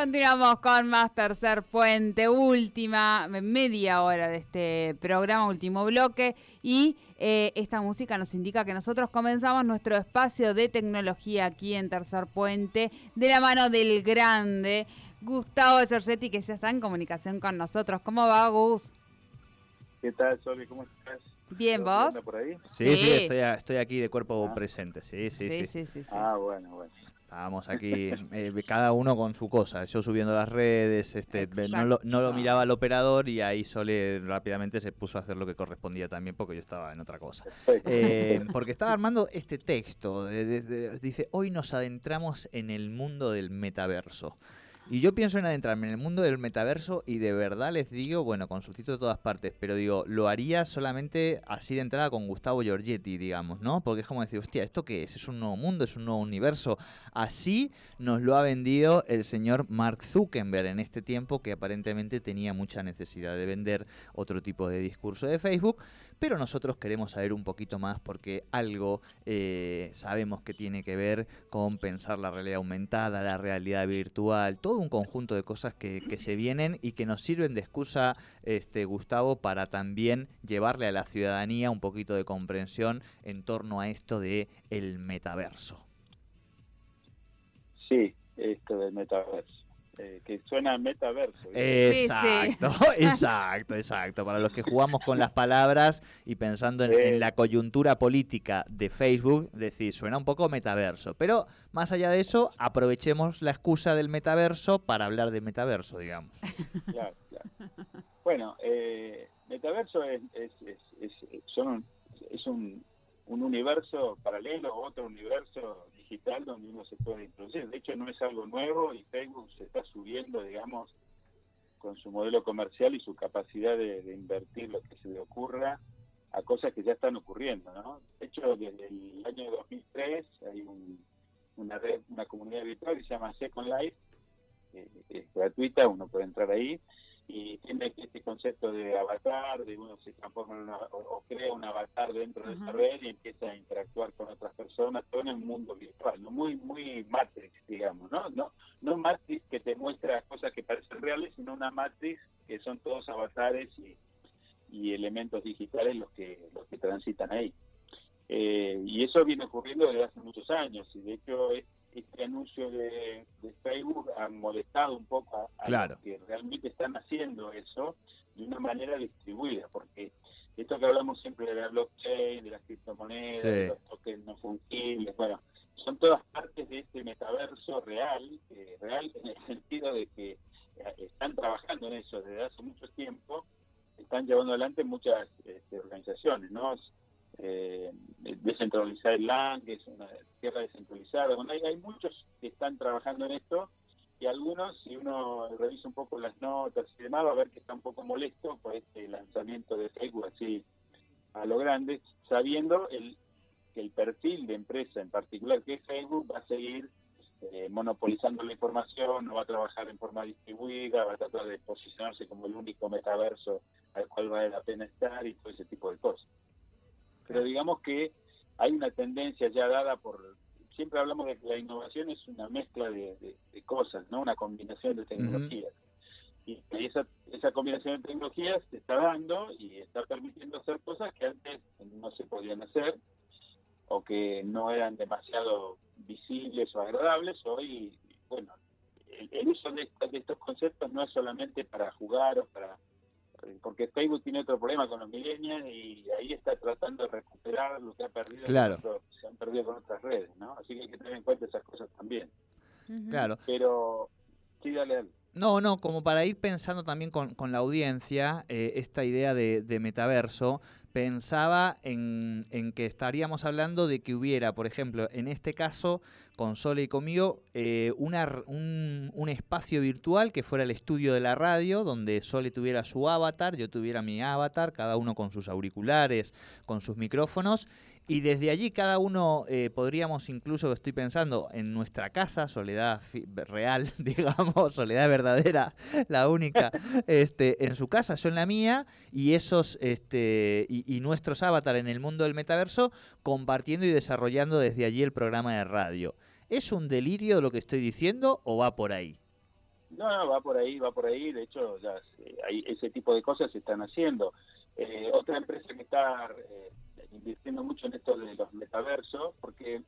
Continuamos con más tercer puente, última media hora de este programa, último bloque. Y eh, esta música nos indica que nosotros comenzamos nuestro espacio de tecnología aquí en Tercer Puente, de la mano del grande Gustavo Giorgetti, que ya está en comunicación con nosotros. ¿Cómo va, Gus? ¿Qué tal, Soli? ¿Cómo estás? Bien, ¿vos? por ahí? Sí, sí, estoy, estoy, aquí de cuerpo Ah. presente. Sí sí sí, Sí, sí, sí. Ah, bueno, bueno. Estábamos aquí, eh, cada uno con su cosa. Yo subiendo las redes, este, no, lo, no lo miraba el operador y ahí Sole rápidamente se puso a hacer lo que correspondía también porque yo estaba en otra cosa. Eh, porque estaba armando este texto. de- de- de- dice, hoy nos adentramos en el mundo del metaverso. Y yo pienso en adentrarme en el mundo del metaverso y de verdad les digo, bueno, consultito de todas partes, pero digo, lo haría solamente así de entrada con Gustavo Giorgetti, digamos, ¿no? Porque es como decir, hostia, ¿esto qué es? ¿Es un nuevo mundo? ¿Es un nuevo universo? Así nos lo ha vendido el señor Mark Zuckerberg en este tiempo que aparentemente tenía mucha necesidad de vender otro tipo de discurso de Facebook, pero nosotros queremos saber un poquito más porque algo eh, sabemos que tiene que ver con pensar la realidad aumentada, la realidad virtual, todo un conjunto de cosas que, se vienen y que nos sirven de excusa, este, Gustavo, para también llevarle a la ciudadanía un poquito de comprensión en torno a esto de el metaverso. Sí, esto del metaverso. Eh, que suena metaverso. Sí, sí. Exacto, exacto, exacto. Para los que jugamos con las palabras y pensando en, Sí. en la coyuntura política de Facebook, decir, suena un poco metaverso. Pero más allá de eso, aprovechemos la excusa del metaverso para hablar de metaverso, digamos. Claro, claro. Bueno, eh, metaverso es, es, es, es- son un- es un, un universo paralelo, otro universo digital donde uno se puede introducir. De hecho, no es algo nuevo y Facebook se está subiendo, digamos, con su modelo comercial y su capacidad de, invertir lo que se le ocurra a cosas que ya están ocurriendo, ¿no? De hecho, desde el año 2003 hay un- una red, una comunidad virtual que se llama Second Life, eh, es gratuita, uno puede entrar ahí y tiene este concepto de avatar, de uno se transforma en una, o, o crea un avatar dentro de esa red y empieza a interactuar con otras personas, todo en el mundo virtual, ¿no? muy muy Matrix, digamos, ¿no? No, no Matrix que te muestra cosas que parecen reales, sino una Matrix que son todos avatares y, y elementos digitales los que los que transitan ahí. Eh, y eso viene ocurriendo desde hace muchos años y de hecho es- este anuncio de, de Facebook ha molestado un poco a, a Claro. los que realmente están haciendo eso de una manera distribuida, porque esto que hablamos siempre de la blockchain, de las criptomonedas, Sí. de los tokens no fungibles, bueno, son todas partes de este metaverso real, eh, real en el sentido de que eh, están trabajando en eso desde hace mucho tiempo, están llevando adelante muchas este, organizaciones, ¿no? Eh, descentralizar el LAN, que es una tierra descentralizada. Bueno, hay, hay muchos que están trabajando en esto y algunos, si uno revisa un poco las notas y demás, va a ver que está un poco molesto por este lanzamiento de Facebook así a lo grande, sabiendo el, que el perfil de empresa en particular que es Facebook va a seguir eh, monopolizando la información, no va a trabajar en forma distribuida, va a tratar de posicionarse como el único metaverso al cual vale la pena estar y todo ese tipo de cosas. Pero digamos que hay una tendencia ya dada por, siempre hablamos de que la innovación es una mezcla de, de- de cosas, no una combinación de tecnologías. Y esa, esa combinación de tecnologías se está dando y está permitiendo hacer cosas que antes no se podían hacer o que no eran demasiado visibles o agradables. Hoy, bueno, el, el uso de, esta- de estos conceptos no es solamente para jugar o para, porque Facebook tiene otro problema con los millennials y ahí está tratando de recuperar lo que ha perdido, Claro. con otros- se han perdido con otras redes, ¿no? Así que hay que tener en cuenta esas cosas también. Claro. Pero, sí, dale, dale. No, no, como para ir pensando también con, con la audiencia, eh, esta idea de, metaverso, pensaba en, en que estaríamos hablando de que hubiera, por ejemplo, en este caso, con Sole y conmigo, eh, una un, un espacio virtual que fuera el estudio de la radio, donde Sole tuviera su avatar, yo tuviera mi avatar, cada uno con sus auriculares, con sus micrófonos, y desde allí cada uno eh, podríamos incluso, estoy pensando, en nuestra casa, soledad real, digamos, soledad verdadera, la única, este, en su casa, yo en la mía, y esos, este, y, nuestros avatar en el mundo del metaverso, compartiendo y desarrollando desde allí el programa de radio. ¿Es un delirio lo que estoy diciendo o va por ahí? No, no, va por ahí, va por ahí. De hecho, ya se- hay ese tipo de cosas se están haciendo. Eh, otra empresa que está eh, invirtiendo mucho en esto de los metaversos, porque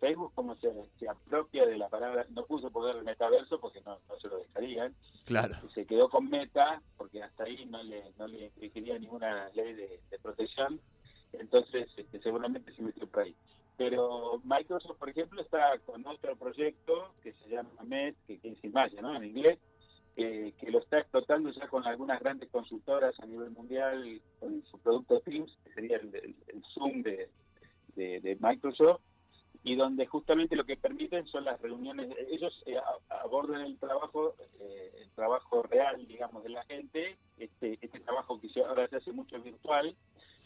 Facebook como se, se apropia de la palabra, no puso poder el metaverso porque no, no se lo dejarían, Claro. se quedó con meta porque hasta ahí no le, no le exigiría ninguna ley de, de protección, entonces este, seguramente se metió por ahí. Pero Microsoft, por ejemplo, está con otro proyecto que se llama MED, que, es Imagine, ¿no? En inglés, eh, que lo está explotando ya con algunas grandes consultoras a nivel mundial con su producto Teams, justamente lo que permiten son las reuniones, ellos eh, abordan el trabajo, eh, el trabajo real, digamos, de la gente, este, este trabajo que ahora se hace mucho virtual,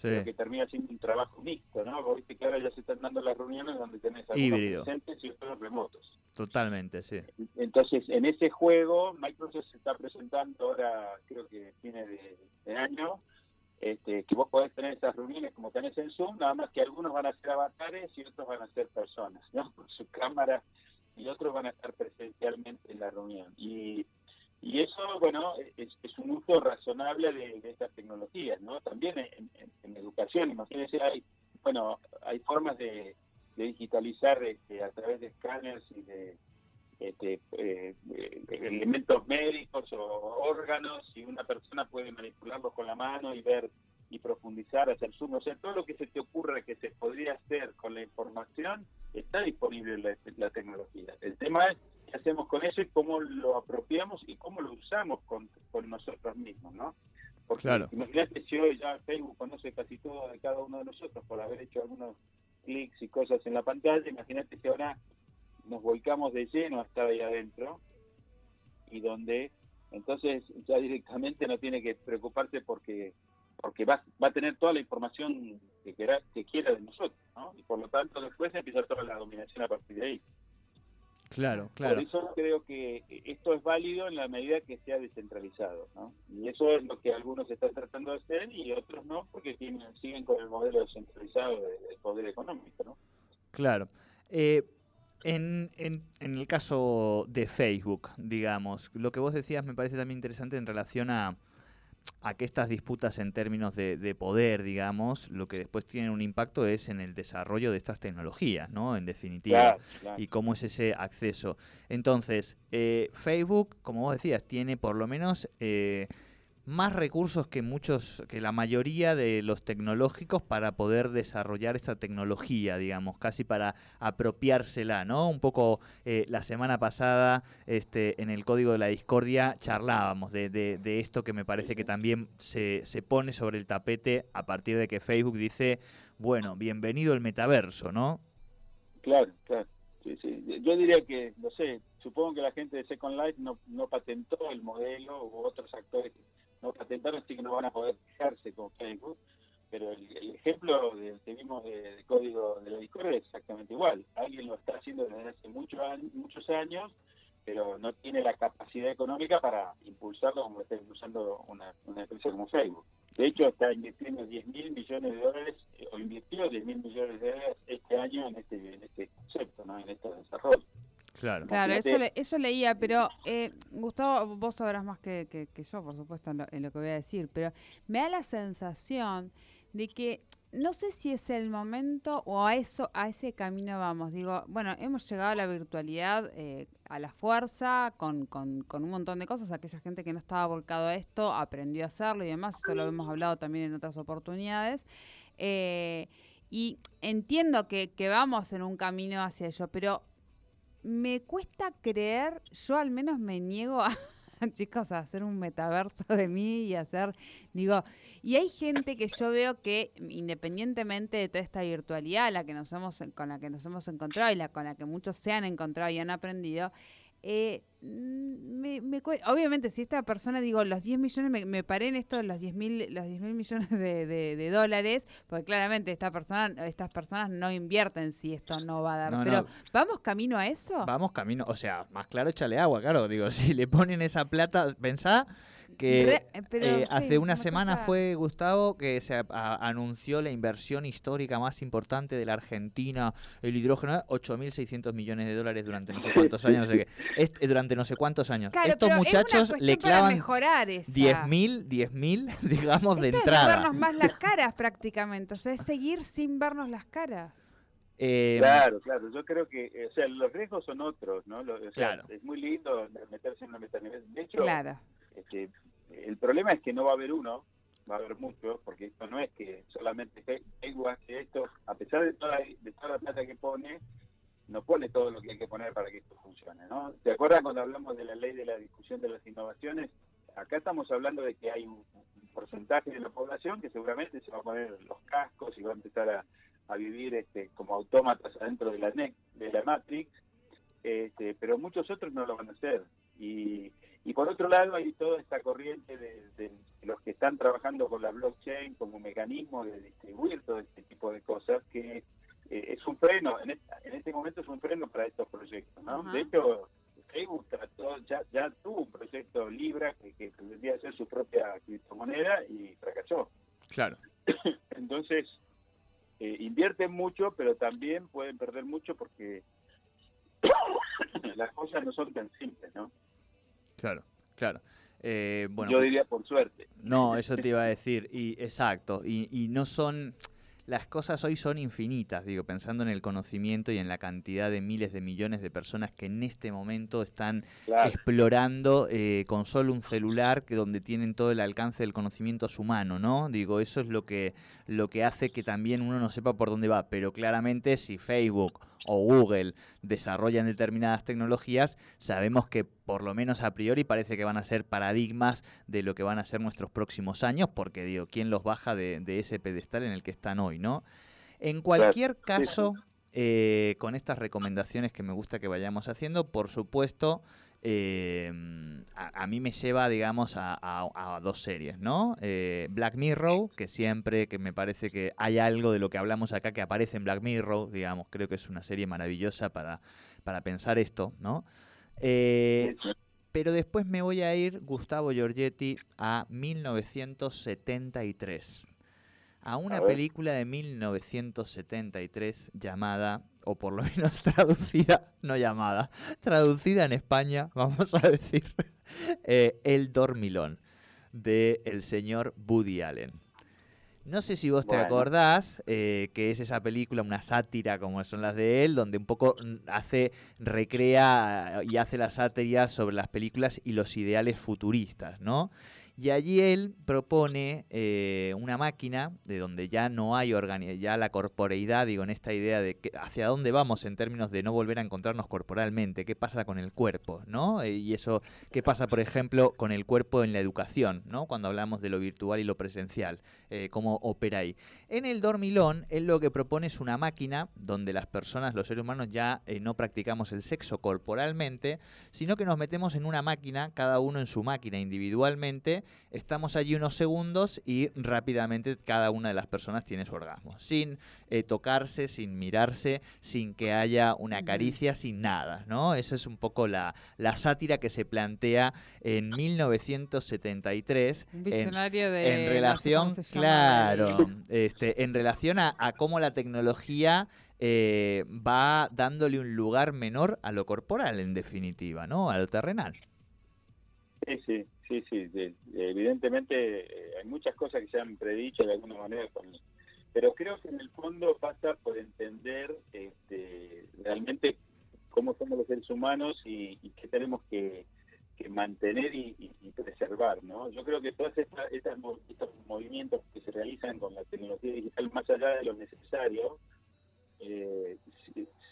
pero que termina siendo un trabajo mixto, ¿no? Vos viste que ahora ya se están dando las reuniones donde tenés algunos Híbrido. presentes y otros remotos. Totalmente, sí. Entonces, en ese juego, Microsoft se está presentando ahora, creo que tiene de, de año, este, que vos podés tener esas reuniones como tenés en Zoom, nada más que algunos van a ser avatares y otros van a ser personas, ¿no? Con su cámara y otros van a estar presencialmente en la reunión. Y, y eso, bueno, es, un uso razonable de, de estas tecnologías, ¿no? También en, educación, imagínense, hay, bueno, hay formas de, de digitalizar este, a través de escáneres y de este, eh, eh, elementos médicos o órganos y una persona puede manipularlos con la mano y ver y profundizar, hacer zoom, o sea, todo lo que se te ocurra que se podría hacer con la información está disponible en la, la tecnología. El tema es qué hacemos con eso y cómo lo apropiamos y cómo lo usamos con, con nosotros mismos, ¿no? Porque Claro. imagínate si hoy ya Facebook conoce casi todo de cada uno de nosotros por haber hecho algunos clics y cosas en la pantalla, imagínate si ahora nos volcamos de lleno a estar ahí adentro y donde entonces ya directamente no tiene que preocuparse porque porque va, va a tener toda la información que quiera, que quiera de nosotros, ¿no? Y por lo tanto después empieza toda la dominación a partir de ahí. Claro, claro. Por eso creo que esto es válido en la medida que sea descentralizado, ¿no? Y eso es lo que algunos están tratando de hacer y otros no, porque tienen, siguen con el modelo descentralizado de- del poder económico, ¿no? Claro. Eh, en, en- en el caso de Facebook, digamos, lo que vos decías me parece también interesante en relación a, a que estas disputas en términos de, de poder, digamos, lo que después tiene un impacto es en el desarrollo de estas tecnologías, ¿no? En definitiva. Claro, claro. y cómo es ese acceso. Entonces, eh, Facebook, como vos decías, tiene por lo menos eh, más recursos que muchos, que la mayoría de los tecnológicos para poder desarrollar esta tecnología, digamos, casi para apropiársela, ¿no? Un poco eh, la semana pasada, este, en el código de la discordia, charlábamos de, de- de esto que me parece que también se, se pone sobre el tapete a partir de que Facebook dice, bueno, bienvenido el metaverso, ¿no? Claro, claro. Sí, sí. Yo diría que, no sé, supongo que la gente de Second Life no, no patentó el modelo u otros actores que no patentaron, así que no van a poder quejarse con Facebook. Pero el, ejemplo de, que vimos de, código de la Discord es exactamente igual. Alguien lo está haciendo desde hace muchos años, muchos años pero no tiene la capacidad económica para impulsarlo como está impulsando una, una empresa como Facebook. De hecho, está invirtiendo 10 mil millones de dólares, eh, o invirtió 10 mil millones de dólares este año en este, en este concepto, ¿no? en este desarrollo. Claro. Claro, eso, le- eso leía, pero eh, Gustavo, vos sabrás más que, que- que yo, por supuesto, en lo, en lo que voy a decir, pero me da la sensación de que no sé si es el momento o a eso, a ese camino vamos. Digo, bueno, hemos llegado a la virtualidad eh, a la fuerza, con, con, con, un montón de cosas. Aquella gente que no estaba volcado a esto aprendió a hacerlo y demás. Esto lo hemos hablado también en otras oportunidades. Eh, y entiendo que, que vamos en un camino hacia ello, pero me cuesta creer, yo al menos me niego a chicos, a hacer un metaverso de mí y hacer, digo, y hay gente que yo veo que independientemente de toda esta virtualidad la que nos hemos, con la que nos hemos encontrado y la con la que muchos se han encontrado y han aprendido, eh, mm, me, me, obviamente, si esta persona, digo, los 10 millones, me, me paré en esto los 10 mil los 10 mil millones de, de, de, dólares, porque claramente esta persona, estas personas no invierten si esto no va a dar. No, pero, no. ¿vamos camino a eso? Vamos camino, o sea, más claro, échale agua, claro. Digo, si le ponen esa plata, pensá que Re- pero eh, sí, hace una semana fue Gustavo que se a- a- anunció la inversión histórica más importante de la Argentina, el hidrógeno, 8.600 millones de dólares durante no sé cuántos años, no sé qué. Es- eh, durante no sé cuántos años. Claro, Estos pero es muchachos le clavan mejorar esa. 10.000, 10.000, digamos, de Esto es entrada. no vernos más las caras prácticamente, o sea, es seguir sin vernos las caras. Eh, Claro, claro. Yo creo que, eh, o sea, los riesgos son otros, ¿no? Lo- o sea, Claro. Es muy lindo meterse en una metanivel. De hecho, Claro. este, el problema es que no va a haber uno, va a haber muchos, porque esto no es que solamente Facebook hace esto, a pesar de toda, de toda la plata que pone, no pone todo lo que hay que poner para que esto funcione, ¿no? ¿Te acuerdas cuando hablamos de la ley de la discusión de las innovaciones? Acá estamos hablando de que hay un, un porcentaje de la población que seguramente se va a poner los cascos y va a empezar a, a vivir este, como autómatas adentro de la, NEC, de la Matrix, este, pero muchos otros no lo van a hacer. Y, y por otro lado hay toda esta corriente de, de los que están trabajando con la blockchain como mecanismo de distribuir todo este tipo de cosas que eh, es un freno, en, esta- en este momento es un freno para estos proyectos. ¿no? De hecho, Facebook trató, ya, ya tuvo un proyecto Libra que, que pretendía hacer su propia criptomoneda y fracasó. claro. Entonces, eh, invierten mucho, pero también pueden perder mucho porque las cosas no son tan simples, ¿no? Claro, claro. Eh, bueno, Yo diría por suerte. No, eso te iba a decir, y exacto, y, y no son, las cosas hoy son infinitas, digo, pensando en el conocimiento y en la cantidad de miles de millones de personas que en este momento están Claro. explorando eh, con solo un celular que donde tienen todo el alcance del conocimiento a su mano, ¿no? Digo, eso es lo que, lo que hace que también uno no sepa por dónde va, pero claramente si Facebook o Google desarrollan determinadas tecnologías, sabemos que por lo menos a priori parece que van a ser paradigmas de lo que van a ser nuestros próximos años, porque digo, ¿quién los baja de, de ese pedestal en el que están hoy, no? En cualquier caso, eh, con estas recomendaciones que me gusta que vayamos haciendo, por supuesto, eh, a, a mí me lleva, digamos, a, a- a dos series, ¿no? Eh, Black Mirror, que siempre que me parece que hay algo de lo que hablamos acá que aparece en Black Mirror, digamos, creo que es una serie maravillosa para, para pensar esto, ¿no? Eh, pero después me voy a ir, Gustavo Giorgetti, a 1973. A una A película de 1973 llamada, o por lo menos traducida, no llamada, traducida en España, vamos a decir, eh, El Dormilón, de el señor Woody Allen. No sé si vos te acordás eh, que es esa película, una sátira como son las de él, donde un poco mm, hace, recrea y hace la sátira sobre las películas y los ideales futuristas, ¿no? Y allí él propone eh, una máquina de donde ya no hay ya la corporeidad, digo, en esta idea de que hacia dónde vamos en términos de no volver a encontrarnos corporalmente, qué pasa con el cuerpo, ¿no? Eh, y eso, qué pasa, por ejemplo, con el cuerpo en la educación, ¿no? Cuando hablamos de lo virtual y lo presencial, eh, cómo opera ahí. En el dormilón, él lo que propone es una máquina donde las personas, los seres humanos, ya no practicamos el sexo corporalmente, sino que nos metemos en una máquina, cada uno en su máquina individualmente, estamos allí unos segundos y rápidamente cada una de las personas tiene su orgasmo, sin eh, tocarse, sin mirarse, sin que haya una caricia, sin nada, ¿no? Esa es un poco la, la sátira que se plantea en 1973 Un en- visionario de. en no sé relación, claro, este, en relación a, a cómo la tecnología eh, va dándole un lugar menor a lo corporal, en definitiva, ¿no? A lo terrenal. Sí, sí, sí, sí. Evidentemente eh, hay muchas cosas que se han predicho de alguna manera pero creo que en el fondo pasa por entender este, realmente cómo somos los seres humanos y, qué tenemos que, mantener y, preservar, ¿no? Yo creo que todos estos movimientos que se realizan con la tecnología digital, más allá de lo necesario, eh,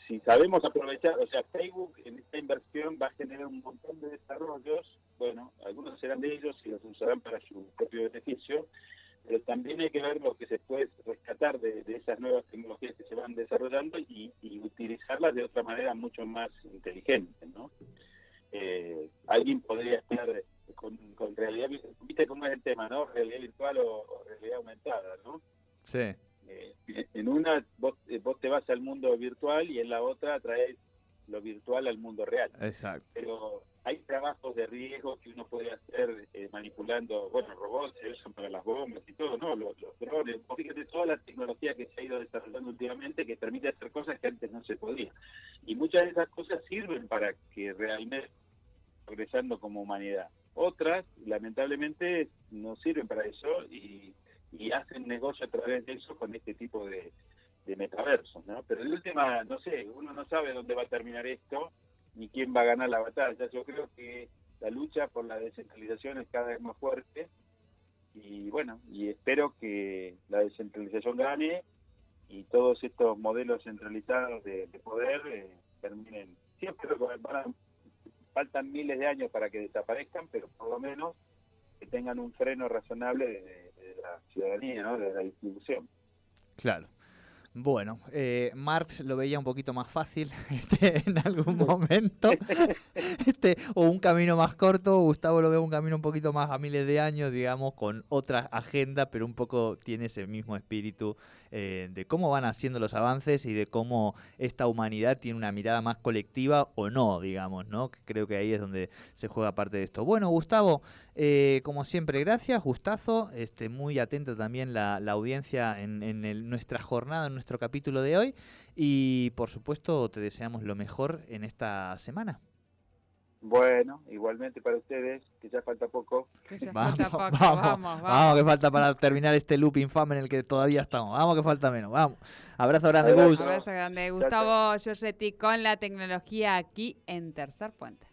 si, sabemos aprovechar, o sea, Facebook en esta inversión va a generar un montón de desarrollos, bueno, algunos serán de ellos y los usarán para su propio beneficio, pero también hay que ver lo que se puede rescatar de, esas nuevas tecnologías que se van desarrollando y, utilizarlas de otra manera mucho más inteligente, ¿no? Eh, alguien podría estar con, realidad, viste cómo es el tema, ¿no? Realidad virtual o, realidad aumentada, ¿no? Sí. En una vos, eh, vos te vas al mundo virtual y en la otra traes lo virtual al mundo real. Exacto. Pero hay trabajos de riesgo que uno puede hacer eh, manipulando, bueno, robots eso para las bombas y todo, ¿no? Los, drones, fíjate toda la tecnología que se ha ido desarrollando últimamente que permite hacer cosas que antes no se podía. Y muchas de esas cosas sirven para que realmente progresando como humanidad. Otras, lamentablemente, no sirven para eso y, y hacen negocio a través de eso con este tipo de, de metaversos, ¿no? Pero en última, no sé, uno no sabe dónde va a terminar esto ni quién va a ganar la batalla. Yo creo que la lucha por la descentralización es cada vez más fuerte y bueno, y espero que la descentralización gane y todos estos modelos centralizados de, poder eh, terminen. Siempre van faltan miles de años para que desaparezcan, pero por lo menos que tengan un freno razonable de, la ciudadanía, ¿no? de la distribución. Claro. Bueno, eh, Marx lo veía un poquito más fácil este, en algún momento, este, o un camino más corto, Gustavo lo ve un camino un poquito más a miles de años, digamos, con otra agenda, pero un poco tiene ese mismo espíritu eh, de cómo van haciendo los avances y de cómo esta humanidad tiene una mirada más colectiva o no, digamos, ¿no? Creo que ahí es donde se juega parte de esto. Bueno, Gustavo, eh, como siempre, gracias, gustazo, este, muy atento también la, audiencia en, en nuestra jornada, en nuestro capítulo de hoy y por supuesto te deseamos lo mejor en esta semana. Bueno, igualmente para ustedes, que ya falta poco. vamos, vamos, vamos, que falta para terminar este loop infame en el que todavía estamos. Vamos, que falta menos. Vamos. Abrazo grande, Gus. Abrazo grande, Gustavo Giorgetti con la tecnología aquí en Tercer Puente.